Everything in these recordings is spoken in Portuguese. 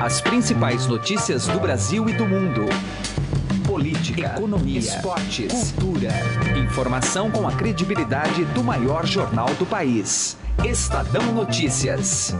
As principais notícias do Brasil e do mundo. Política, economia, esportes, cultura. Informação com a credibilidade do maior jornal do país. Estadão Notícias.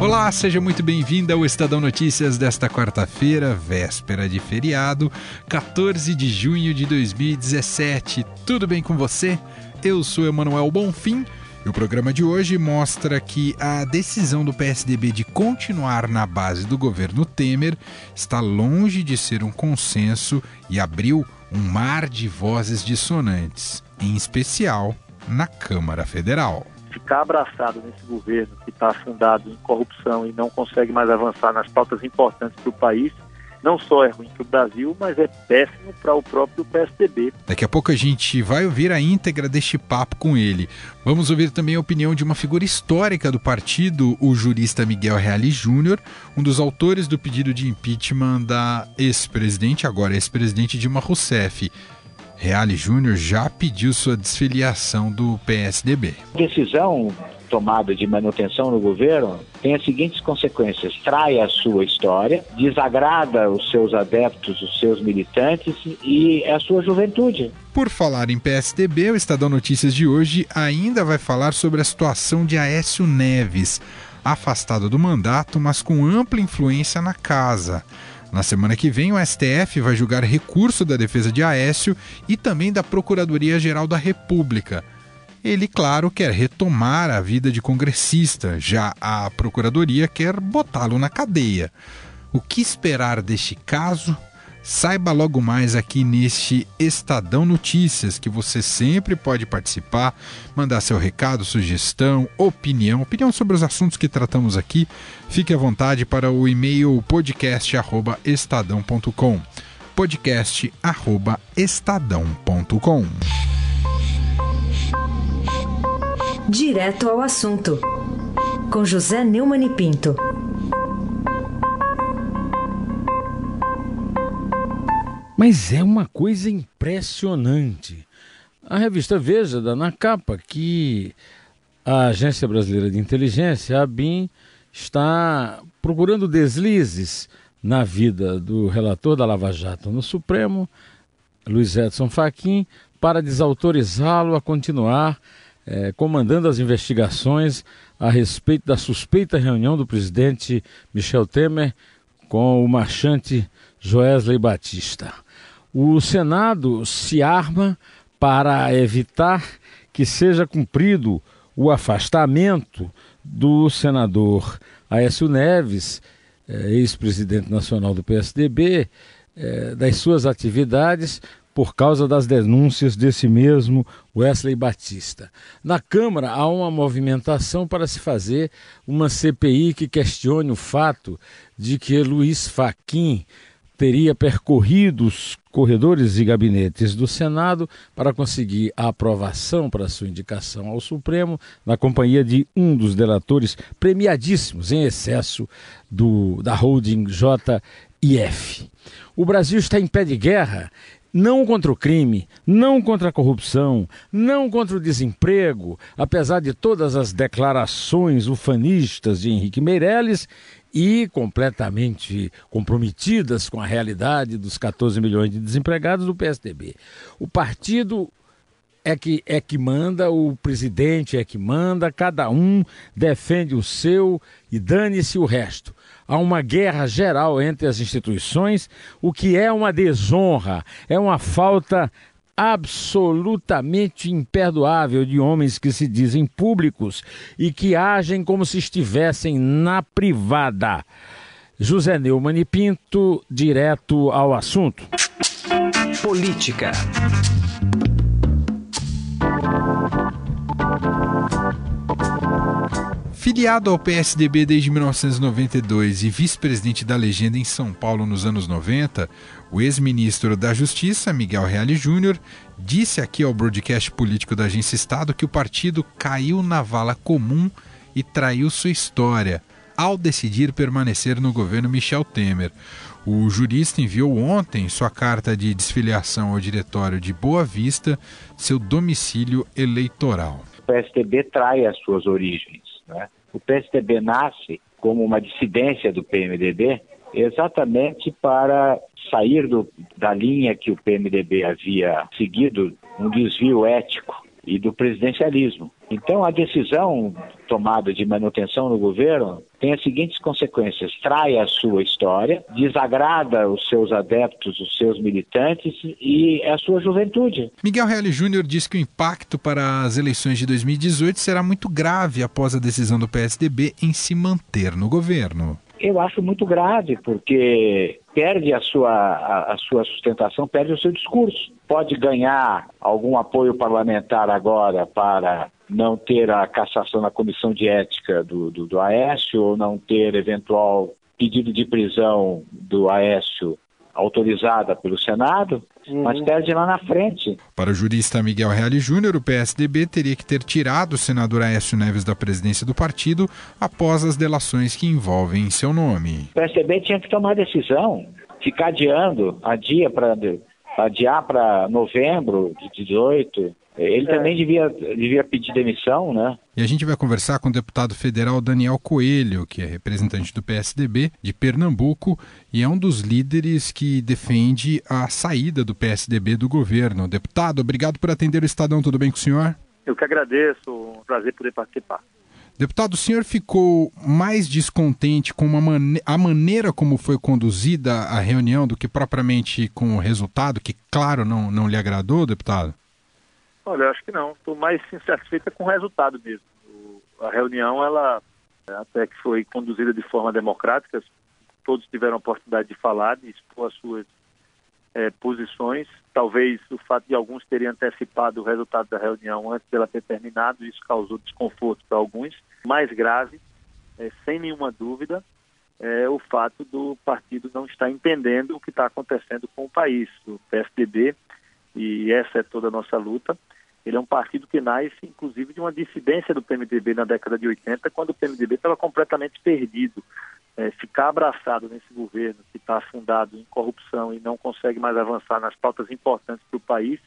Olá, seja muito bem-vindo ao Estadão Notícias desta quarta-feira, véspera de feriado, 14 de junho de 2017. Tudo bem com você? Eu sou Emanuel Bonfim e o programa de hoje mostra que a decisão do PSDB de continuar na base do governo Temer está longe de ser um consenso e abriu um mar de vozes dissonantes, em especial na Câmara Federal. Ficar abraçado nesse governo que está afundado em corrupção e não consegue mais avançar nas pautas importantes para o país não só é ruim para o Brasil, mas é péssimo para o próprio PSDB. Daqui a pouco a gente vai ouvir a íntegra deste papo com ele. Vamos ouvir também a opinião de uma figura histórica do partido, o jurista Miguel Reale Júnior, um dos autores do pedido de impeachment da ex-presidente, agora ex-presidente Dilma Rousseff. Reale Júnior já pediu sua desfiliação do PSDB. Decisão tomada de manutenção no governo tem as seguintes consequências: trai a sua história, desagrada os seus adeptos, os seus militantes e a sua juventude. Por falar em PSDB, o Estadão Notícias de hoje ainda vai falar sobre a situação de Aécio Neves, afastado do mandato, mas com ampla influência na casa. Na semana que vem, o STF vai julgar recurso da defesa de Aécio e também da Procuradoria-Geral da República. Ele, claro, quer retomar a vida de congressista, já a Procuradoria quer botá-lo na cadeia. O que esperar deste caso? Saiba logo mais aqui neste Estadão Notícias, que você sempre pode participar, mandar seu recado, sugestão, opinião, opinião sobre os assuntos que tratamos aqui. Fique à vontade para o e-mail podcast@estadão.com. podcast@estadão.com. Direto ao assunto, com José Neumann e Pinto. Mas é uma coisa impressionante. A revista Veja dá na capa que a Agência Brasileira de Inteligência, a BIM, está procurando deslizes na vida do relator da Lava Jato no Supremo, Luiz Edson Fachin, para desautorizá-lo a continuar é, comandando as investigações a respeito da suspeita reunião do presidente Michel Temer com o marchante Joesley Batista. O Senado se arma para evitar que seja cumprido o afastamento do senador Aécio Neves, é, ex-presidente nacional do PSDB, é, das suas atividades por causa das denúncias desse mesmo Wesley Batista. Na Câmara há uma movimentação para se fazer uma CPI que questione o fato de que Luiz Faquim teria percorrido os corredores e gabinetes do Senado para conseguir a aprovação para sua indicação ao Supremo, na companhia de um dos delatores premiadíssimos em excesso do, da holding JIF. O Brasil está em pé de guerra não contra o crime, não contra a corrupção, não contra o desemprego, apesar de todas as declarações ufanistas de Henrique Meirelles e completamente comprometidas com a realidade dos 14 milhões de desempregados do PSDB. O partido é que é que manda, o presidente é que manda, cada um defende o seu e dane-se o resto a uma guerra geral entre as instituições, o que é uma desonra, é uma falta absolutamente imperdoável de homens que se dizem públicos e que agem como se estivessem na privada. José Neumann e Pinto, direto ao assunto. Política. Filiado ao PSDB desde 1992 e vice-presidente da legenda em São Paulo nos anos 90, o ex-ministro da Justiça, Miguel Reale Júnior, disse aqui ao broadcast político da Agência Estado que o partido caiu na vala comum e traiu sua história ao decidir permanecer no governo Michel Temer. O jurista enviou ontem sua carta de desfiliação ao diretório de Boa Vista, seu domicílio eleitoral. O PSDB trai as suas origens né? O PSDB nasce como uma dissidência do PMDB exatamente para sair do, da linha que o PMDB havia seguido, um desvio ético e do presidencialismo. Então, a decisão tomada de manutenção no governo tem as seguintes consequências: trai a sua história, desagrada os seus adeptos, os seus militantes e a sua juventude. Miguel Reale Júnior diz que o impacto para as eleições de 2018 será muito grave após a decisão do PSDB em se manter no governo. Eu acho muito grave, porque perde a sua, a, a, sua sustentação, perde o seu discurso. Pode ganhar algum apoio parlamentar agora para não ter a cassação na comissão de ética do, do, do Aécio, ou não ter eventual pedido de prisão do Aécio autorizada pelo Senado, uhum. mas perde lá na frente. Para o jurista Miguel Reale Júnior, o PSDB teria que ter tirado o senador Aécio Neves da presidência do partido após as delações que envolvem seu nome. O PSDB tinha que tomar decisão, ficar adiando, adia para adiar para novembro de 18, ele é. também devia, devia pedir demissão, né? E a gente vai conversar com o deputado federal Daniel Coelho, que é representante do PSDB de Pernambuco e é um dos líderes que defende a saída do PSDB do governo. Deputado, obrigado por atender o Estadão. Tudo bem com o senhor? Eu que agradeço. Um prazer poder participar. Deputado, o senhor ficou mais descontente com mane a maneira como foi conduzida a reunião do que propriamente com o resultado, que, claro, não, não lhe agradou, deputado? Olha, eu acho que não. Estou mais insatisfeita com o resultado mesmo. O, a reunião, ela até que foi conduzida de forma democrática, todos tiveram a oportunidade de falar, de expor as suas é, posições. Talvez o fato de alguns terem antecipado o resultado da reunião antes dela ter terminado, isso causou desconforto para alguns. Mais grave, é, sem nenhuma dúvida, é o fato do partido não estar entendendo o que está acontecendo com o país. O PSDB, e essa é toda a nossa luta, ele é um partido que nasce, inclusive, de uma dissidência do PMDB na década de 80, quando o PMDB estava completamente perdido. É, ficar abraçado nesse governo que está afundado em corrupção e não consegue mais avançar nas pautas importantes para o país,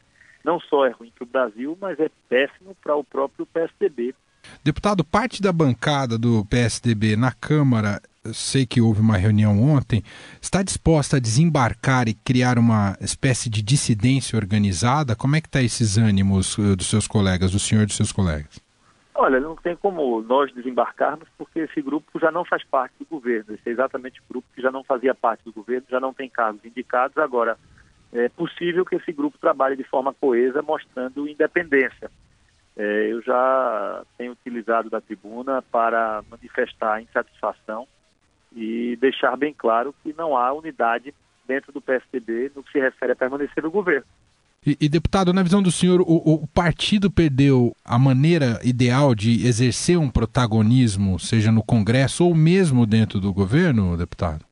não só é ruim para o Brasil, mas é péssimo para o próprio PSDB. Deputado, parte da bancada do PSDB na Câmara sei que houve uma reunião ontem, está disposta a desembarcar e criar uma espécie de dissidência organizada? Como é que está esses ânimos uh, dos seus colegas, do senhor e dos seus colegas? Olha, não tem como nós desembarcarmos porque esse grupo já não faz parte do governo. Esse é exatamente o grupo que já não fazia parte do governo, já não tem cargos indicados. Agora, é possível que esse grupo trabalhe de forma coesa, mostrando independência. É, eu já tenho utilizado da tribuna para manifestar insatisfação e deixar bem claro que não há unidade dentro do PSDB no que se refere a permanecer no governo. E, e deputado, na visão do senhor, o, o, partido perdeu a maneira ideal de exercer um protagonismo, seja no Congresso ou mesmo dentro do governo, deputado?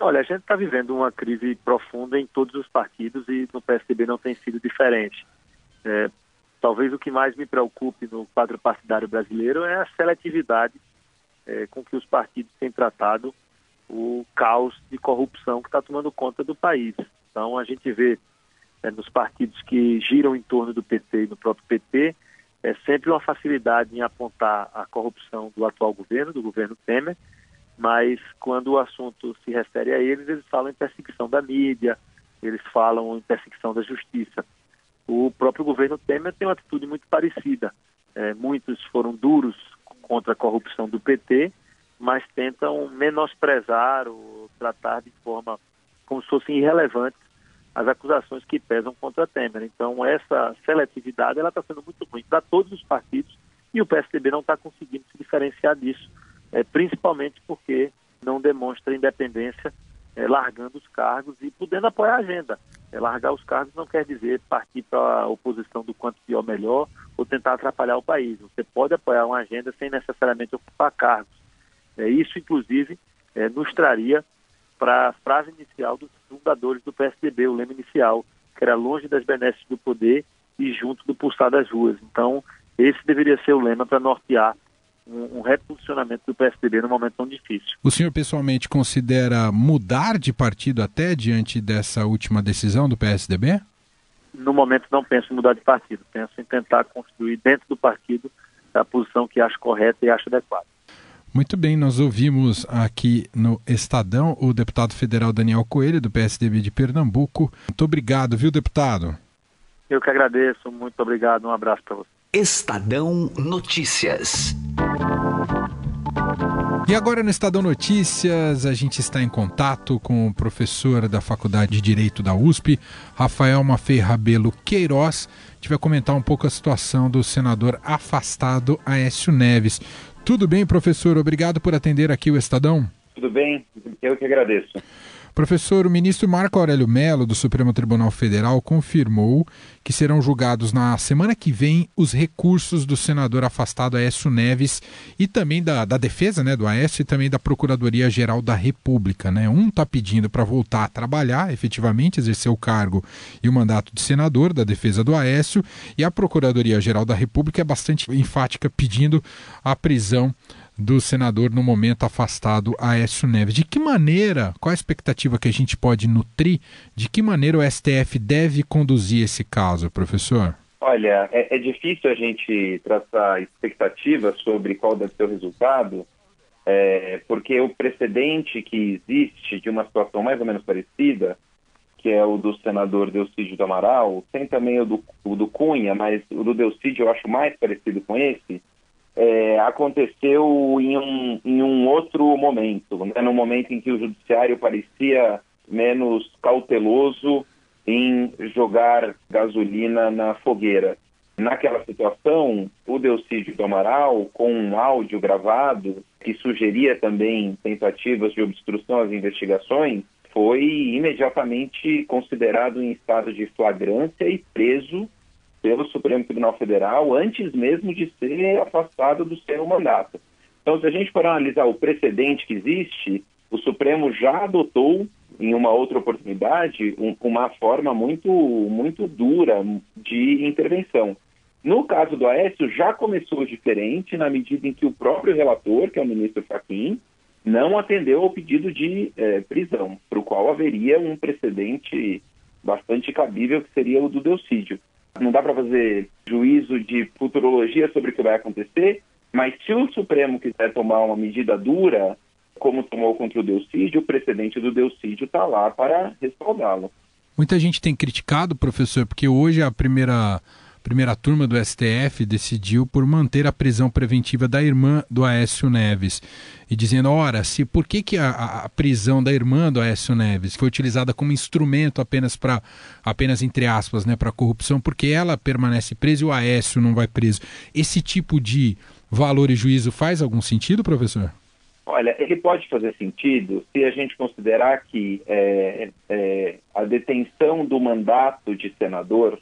Olha, a gente está vivendo uma crise profunda em todos os partidos e no PSDB não tem sido diferente. É, talvez o que mais me preocupe no quadro partidário brasileiro é a seletividade é, com que os partidos têm tratado o caos de corrupção que está tomando conta do país. Então a gente vê é, nos partidos que giram em torno do PT e do próprio PT é sempre uma facilidade em apontar a corrupção do atual governo, do governo Temer, mas quando o assunto se refere a eles, eles falam em perseguição da mídia, eles falam em perseguição da justiça. O próprio governo Temer tem uma atitude muito parecida. É, muitos foram duros contra a corrupção do PT, mas tentam menosprezar ou tratar de forma como se fossem irrelevantes as acusações que pesam contra Temer. Então, essa seletividade ela está sendo muito ruim para todos os partidos e o PSDB não está conseguindo se diferenciar disso, é, principalmente porque não demonstra independência, é, largando os cargos e podendo apoiar a agenda. É, largar os cargos não quer dizer partir para a oposição do quanto pior melhor ou tentar atrapalhar o país. Você pode apoiar uma agenda sem necessariamente ocupar cargos. É, isso, inclusive, é, nos traria para a frase inicial dos fundadores do PSDB, o lema inicial, que era longe das benesses do poder e junto do pulsar das ruas. Então, esse deveria ser o lema para nortear um, um reposicionamento do PSDB num momento tão difícil. O senhor pessoalmente considera mudar de partido até diante dessa última decisão do PSDB? no momento não penso em mudar de partido, penso em tentar construir dentro do partido a posição que acho correta e acho adequada. Muito bem, nós ouvimos aqui no Estadão o deputado federal Daniel Coelho, do PSDB de Pernambuco. Muito obrigado, viu, deputado? Eu que agradeço, muito obrigado, um abraço para você. Estadão Notícias. E agora no Estadão Notícias, a gente está em contato com o professor da Faculdade de Direito da USP, Rafael Maffei Rabelo Queiroz. A gente vai comentar um pouco a situação do senador afastado Aécio Neves. Tudo bem, professor? Obrigado por atender aqui o Estadão. Tudo bem, eu que agradeço. Professor, o ministro Marco Aurélio Mello, do Supremo Tribunal Federal, confirmou que serão julgados na semana que vem os recursos do senador afastado Aécio Neves e também da, da defesa né, do Aécio e também da Procuradoria-Geral da República. Né? Um está pedindo para voltar a trabalhar, efetivamente, exercer o cargo e o mandato de senador da defesa do Aécio, e a Procuradoria-Geral da República é bastante enfática pedindo a prisão do senador no momento afastado Aécio Neves. De que maneira, qual a expectativa que a gente pode nutrir, de que maneira o STF deve conduzir esse caso, professor? Olha, é, é difícil a gente traçar expectativas sobre qual deve ser o resultado, é, porque o precedente que existe de uma situação mais ou menos parecida, que é o do senador Delcídio do Amaral, tem também o do, o do Cunha, mas o do Delcídio eu acho mais parecido com esse, é, aconteceu em um, em um outro momento, né? no momento em que o judiciário parecia menos cauteloso em jogar gasolina na fogueira. Naquela situação, o Delcídio do Amaral, com um áudio gravado que sugeria também tentativas de obstrução às investigações, foi imediatamente considerado em estado de flagrância e preso pelo Supremo Tribunal Federal antes mesmo de ser afastado do seu mandato. Então, se a gente for analisar o precedente que existe, o Supremo já adotou, em uma outra oportunidade, um, uma forma muito, muito dura de intervenção. No caso do Aécio, já começou diferente, na medida em que o próprio relator, que é o ministro Fachin, não atendeu ao pedido de eh, prisão, para o qual haveria um precedente bastante cabível, que seria o do Delcídio. Não dá para fazer juízo de futurologia sobre o que vai acontecer, mas se o Supremo quiser tomar uma medida dura, como tomou contra o Delcídio, o precedente do Delcídio está lá para respaldá-lo. Muita gente tem criticado, professor, porque hoje a primeira primeira turma do STF decidiu por manter a prisão preventiva da irmã do Aécio Neves. E dizendo, ora, se por que, que a, a prisão da irmã do Aécio Neves foi utilizada como instrumento apenas para, apenas entre aspas, né, para corrupção, porque ela permanece presa e o Aécio não vai preso. Esse tipo de valor e juízo faz algum sentido, professor? Olha, ele pode fazer sentido se a gente considerar que é, é, a detenção do mandato de senador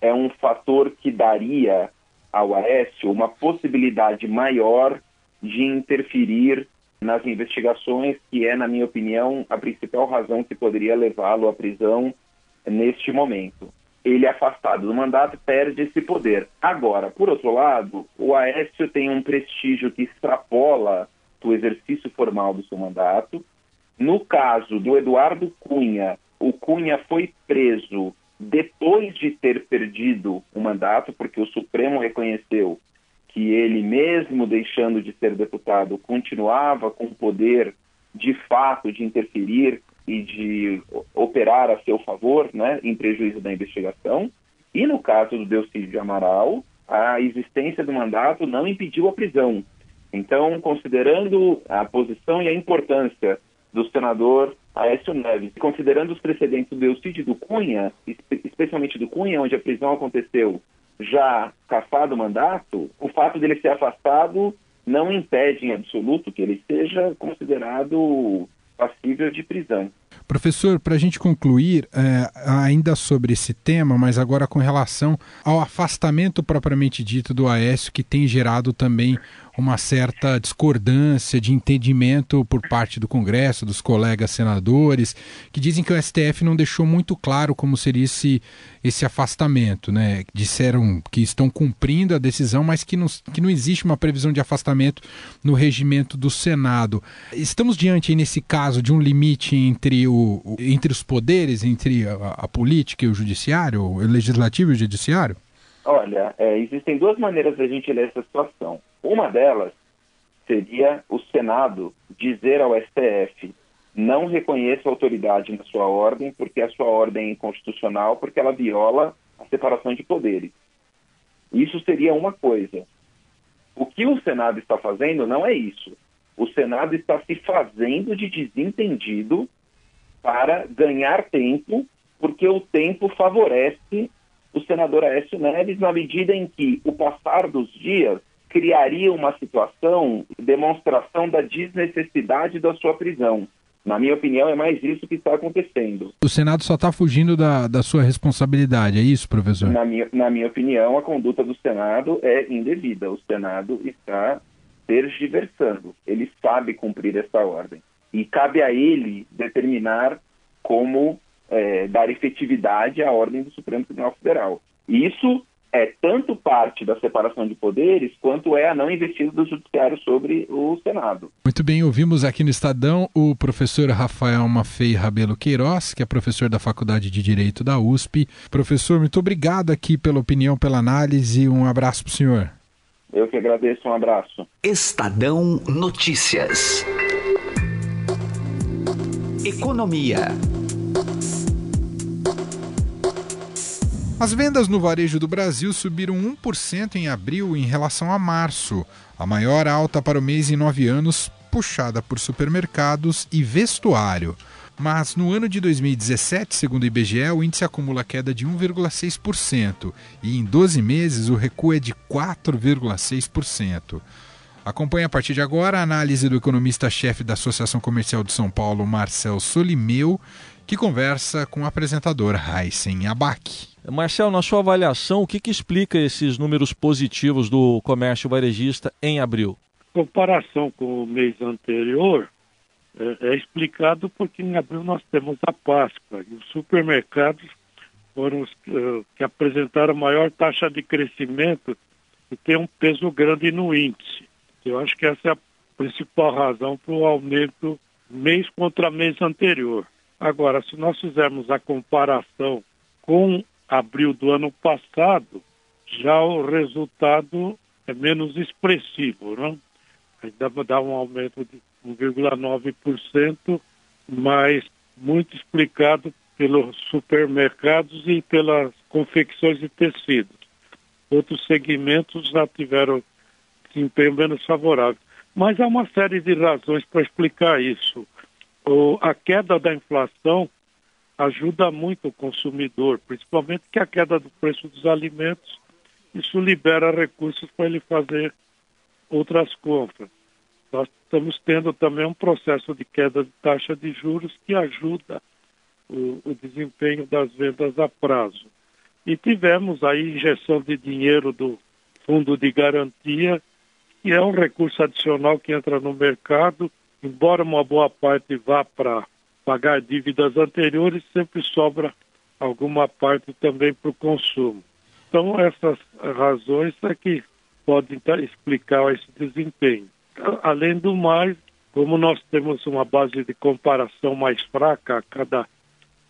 é um fator que daria ao Aécio uma possibilidade maior de interferir nas investigações, que é, na minha opinião, a principal razão que poderia levá-lo à prisão neste momento. Ele, afastado do mandato, perde esse poder. Agora, por outro lado, o Aécio tem um prestígio que extrapola o exercício formal do seu mandato. No caso do Eduardo Cunha, o Cunha foi preso depois de ter perdido o mandato, porque o Supremo reconheceu que ele, mesmo deixando de ser deputado, continuava com o poder de fato de interferir e de operar a seu favor, né, em prejuízo da investigação. E no caso do Delcídio de Amaral, a existência do mandato não impediu a prisão. Então, considerando a posição e a importância do senador Aécio Neves. Considerando os precedentes do Eucídio do Cunha, especialmente do Cunha, onde a prisão aconteceu já cafado o mandato, o fato dele ser afastado não impede em absoluto que ele seja considerado passível de prisão. Professor, para a gente concluir, é, ainda sobre esse tema, mas agora com relação ao afastamento propriamente dito do Aécio, que tem gerado também uma certa discordância de entendimento por parte do Congresso, dos colegas senadores, que dizem que o STF não deixou muito claro como seria esse, esse afastamento. Né? Disseram que estão cumprindo a decisão, mas que não, que não existe uma previsão de afastamento no regimento do Senado. Estamos diante, nesse caso, de um limite entre, o, entre os poderes, entre a, a política e o judiciário, o legislativo e o judiciário? Olha, é, existem duas maneiras da gente ler essa situação. Uma delas seria o Senado dizer ao STF não reconheça autoridade na sua ordem porque a sua ordem é inconstitucional, porque ela viola a separação de poderes. Isso seria uma coisa. O que o Senado está fazendo não é isso. O Senado está se fazendo de desentendido para ganhar tempo, porque o tempo favorece o senador Aécio Neves na medida em que o passar dos dias criaria uma situação, demonstração da desnecessidade da sua prisão. Na minha opinião, é mais isso que está acontecendo. O Senado só está fugindo da, da sua responsabilidade, é isso, professor? Na minha, na minha opinião, a conduta do Senado é indevida. O Senado está tergiversando. Ele sabe cumprir essa ordem. E cabe a ele determinar como é, dar efetividade à ordem do Supremo Tribunal Federal. Isso é tanto parte da separação de poderes quanto é a não investida do Judiciário sobre o Senado. Muito bem, ouvimos aqui no Estadão o professor Rafael Maffei Rabelo Queiroz, que é professor da Faculdade de Direito da USP. Professor, muito obrigado aqui pela opinião, pela análise. Um abraço para o senhor. Eu que agradeço, um abraço. Estadão Notícias. Economia. As vendas no varejo do Brasil subiram 1% em abril em relação a março, a maior alta para o mês em nove anos, puxada por supermercados e vestuário. Mas no ano de 2017, segundo o IBGE, o índice acumula queda de 1,6% e em 12 meses o recuo é de 4,6%. Acompanhe a partir de agora a análise do economista-chefe da Associação Comercial de São Paulo, Marcel Solimeu, que conversa com o apresentador Heisen Abac. Marcel, na sua avaliação, o que, que explica esses números positivos do comércio varejista em abril? Comparação com o mês anterior, é, é, explicado porque em abril nós temos a Páscoa e os supermercados foram os uh, que apresentaram maior taxa de crescimento e tem um peso grande no índice. Eu acho que essa é a principal razão para o aumento mês contra mês anterior. Agora, se nós fizermos a comparação com abril do ano passado, já o resultado é menos expressivo, não? Ainda dá um aumento de 1,9%, mas muito explicado pelos supermercados e pelas confecções de tecidos. Outros segmentos já tiveram desempenho menos favorável. Mas há uma série de razões para explicar isso. O, a queda da inflação ajuda muito o consumidor, principalmente que a queda do preço dos alimentos, isso libera recursos para ele fazer outras compras. Nós estamos tendo também um processo de queda de taxa de juros que ajuda o, o desempenho das vendas a prazo. E tivemos aí injeção de dinheiro do fundo de garantia que é um recurso adicional que entra no mercado, embora uma boa parte vá para pagar dívidas anteriores, sempre sobra alguma parte também para o consumo. Então, essas razões é que podem explicar esse desempenho. Além do mais, como nós temos uma base de comparação mais fraca, cada,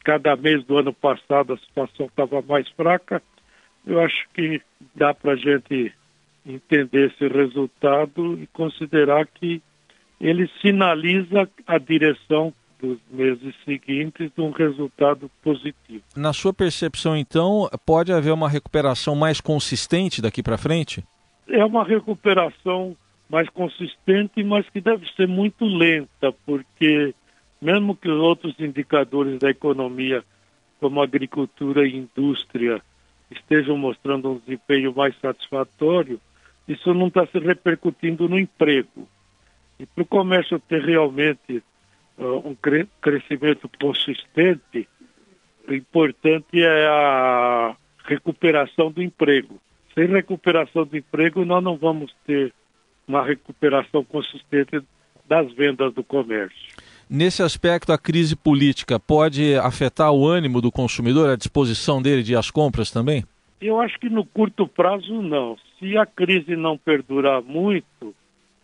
cada mês do ano passado a situação estava mais fraca, eu acho que dá para a gente entender esse resultado e considerar que ele sinaliza a direção dos meses seguintes de um resultado positivo. Na sua percepção, então, pode haver uma recuperação mais consistente daqui para frente? É uma recuperação mais consistente, mas que deve ser muito lenta, porque mesmo que os outros indicadores da economia, como agricultura e indústria, estejam mostrando um desempenho mais satisfatório, isso não está se repercutindo no emprego. E para o comércio ter realmente uh, um cre crescimento consistente, o importante é a recuperação do emprego. Sem recuperação do emprego, nós não vamos ter uma recuperação consistente das vendas do comércio. Nesse aspecto, a crise política pode afetar o ânimo do consumidor, a disposição dele de ir às compras também? Eu acho que no curto prazo não. Se a crise não perdurar muito,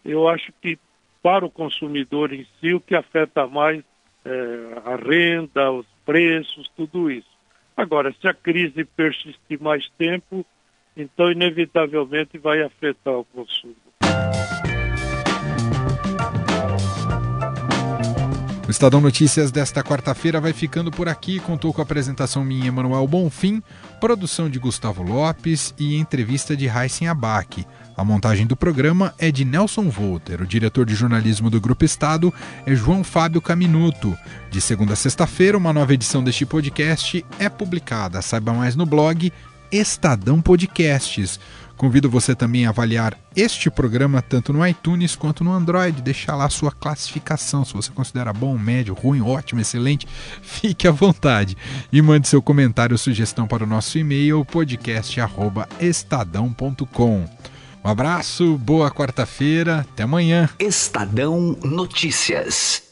eu acho que para o consumidor em si o que afeta mais é a renda, os preços, tudo isso. Agora, se a crise persistir mais tempo, então inevitavelmente vai afetar o consumo. O Estadão Notícias desta quarta-feira vai ficando por aqui. Contou com a apresentação minha, Emanuel Bonfim, produção de Gustavo Lopes e entrevista de Raíssen Abac. A montagem do programa é de Nelson Volter. O diretor de jornalismo do Grupo Estado é João Fábio Caminuto. De segunda a sexta-feira, uma nova edição deste podcast é publicada. Saiba mais no blog Estadão Podcasts. Convido você também a avaliar este programa tanto no iTunes quanto no Android. Deixar lá a sua classificação. Se você considera bom, médio, ruim, ótimo, excelente, fique à vontade. E mande seu comentário ou sugestão para o nosso e-mail podcast.estadão.com. Um abraço, boa quarta-feira, até amanhã. Estadão Notícias.